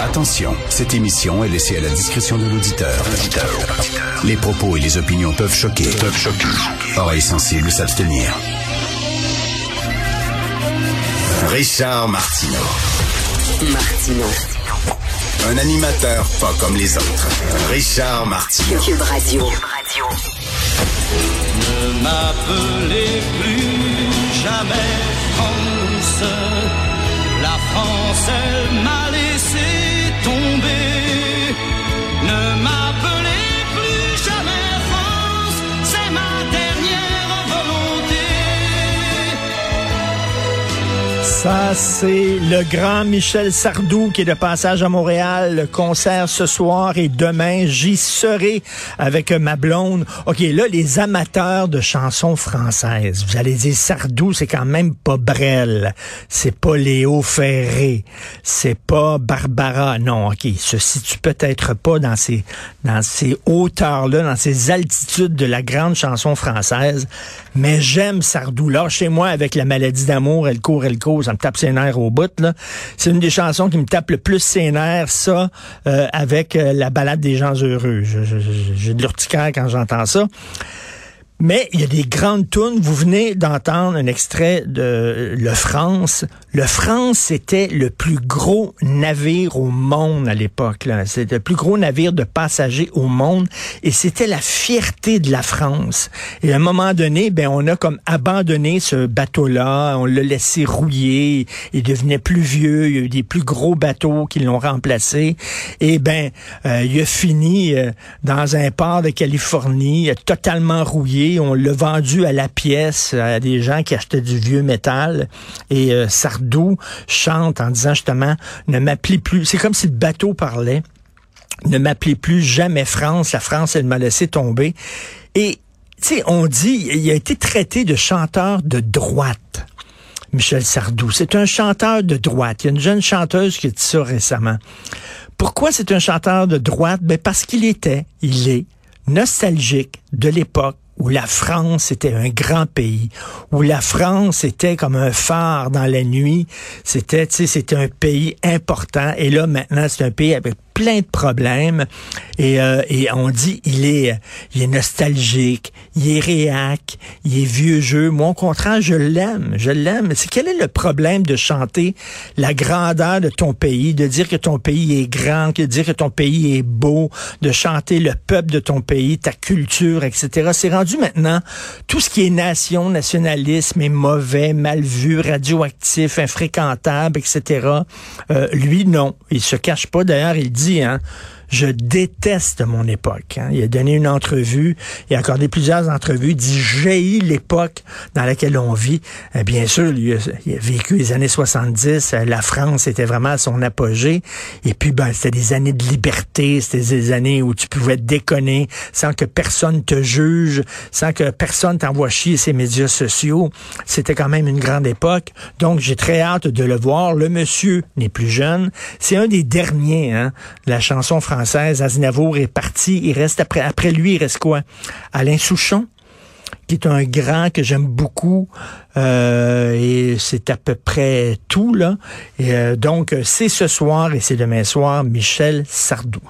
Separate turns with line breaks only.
Attention, cette émission est laissée à la discrétion de l'auditeur. Les propos et les opinions peuvent choquer. Peuvent choquer. Oreilles sensibles s'abstenir. Richard Martineau.
Martino.
Un animateur pas comme les autres. Richard Martineau.
Cube Radio.
Ne m'appelez plus jamais France. La France, elle m'a laissé
Ça, c'est le grand Michel Sardou qui est de passage à Montréal. Le concert ce soir et demain, j'y serai avec ma blonde. OK, là, les amateurs de chansons françaises. Vous allez dire, Sardou, c'est quand même pas Brel. C'est pas Léo Ferré. C'est pas Barbara. Non, OK, se situe peut-être pas dans ces, dans ces hauteurs-là, dans ces altitudes de la grande chanson française. Mais j'aime Sardou. Là, chez moi, avec la maladie d'amour, elle court, elle court, ça me tape ses nerfs au bout. Là. C'est une des chansons qui me tape le plus ses ça, euh, avec euh, la balade des gens heureux. J'ai de l'urticaire quand j'entends ça. Mais il y a des grandes tunes. Vous venez d'entendre un extrait de Le France. Le France, c'était le plus gros navire au monde à l'époque. C'était le plus gros navire de passagers au monde. Et c'était la fierté de la France. Et à un moment donné, ben, on a comme abandonné ce bateau-là. On l'a laissé rouiller. Il devenait plus vieux. Il y a eu des plus gros bateaux qui l'ont remplacé. Et ben, euh, il a fini euh, dans un port de Californie, totalement rouillé. On l'a vendu à la pièce à des gens qui achetaient du vieux métal. Et euh, Sardou chante en disant justement, ne m'appelez plus. C'est comme si le bateau parlait. Ne m'appelez plus jamais France. La France, elle m'a laissé tomber. Et, tu sais, on dit, il a été traité de chanteur de droite. Michel Sardou. C'est un chanteur de droite. Il y a une jeune chanteuse qui a dit ça récemment. Pourquoi c'est un chanteur de droite? Ben parce qu'il était, il est nostalgique de l'époque où la France était un grand pays, où la France était comme un phare dans la nuit. C'était, c'était un pays important. Et là, maintenant, c'est un pays avec plein de problèmes. Et, euh, et on dit, il est, il est nostalgique, il est réac, il est vieux jeu. Moi, au contraire, je l'aime, je l'aime. C'est quel est le problème de chanter la grandeur de ton pays, de dire que ton pays est grand, de dire que ton pays est beau, de chanter le peuple de ton pays, ta culture, etc. C'est rendu maintenant tout ce qui est nation, nationalisme est mauvais, mal vu, radioactif, infréquentable, etc. Euh, lui, non, il se cache pas. D'ailleurs, il dit, hein, je déteste mon époque. hein. Il a donné une entrevue, il a accordé plusieurs entrevues, dit j'ai l'époque dans laquelle on vit. Euh, bien sûr, il a vécu les années 70, euh, la France était vraiment à son apogée. Et puis, ben, c'était des années de liberté, c'était des années où tu pouvais déconner sans que personne te juge, sans que personne t'envoie chier ses médias sociaux. C'était quand même une grande époque. Donc, j'ai très hâte de le voir. Le monsieur n'est plus jeune. C'est un des derniers, hein, la chanson Aznavour est parti. Il reste après, lui, il reste quoi? Alain Souchon qui est un grand que j'aime beaucoup euh, et c'est à peu près tout là. Euh, donc c'est ce soir et c'est demain soir Michel Sardou.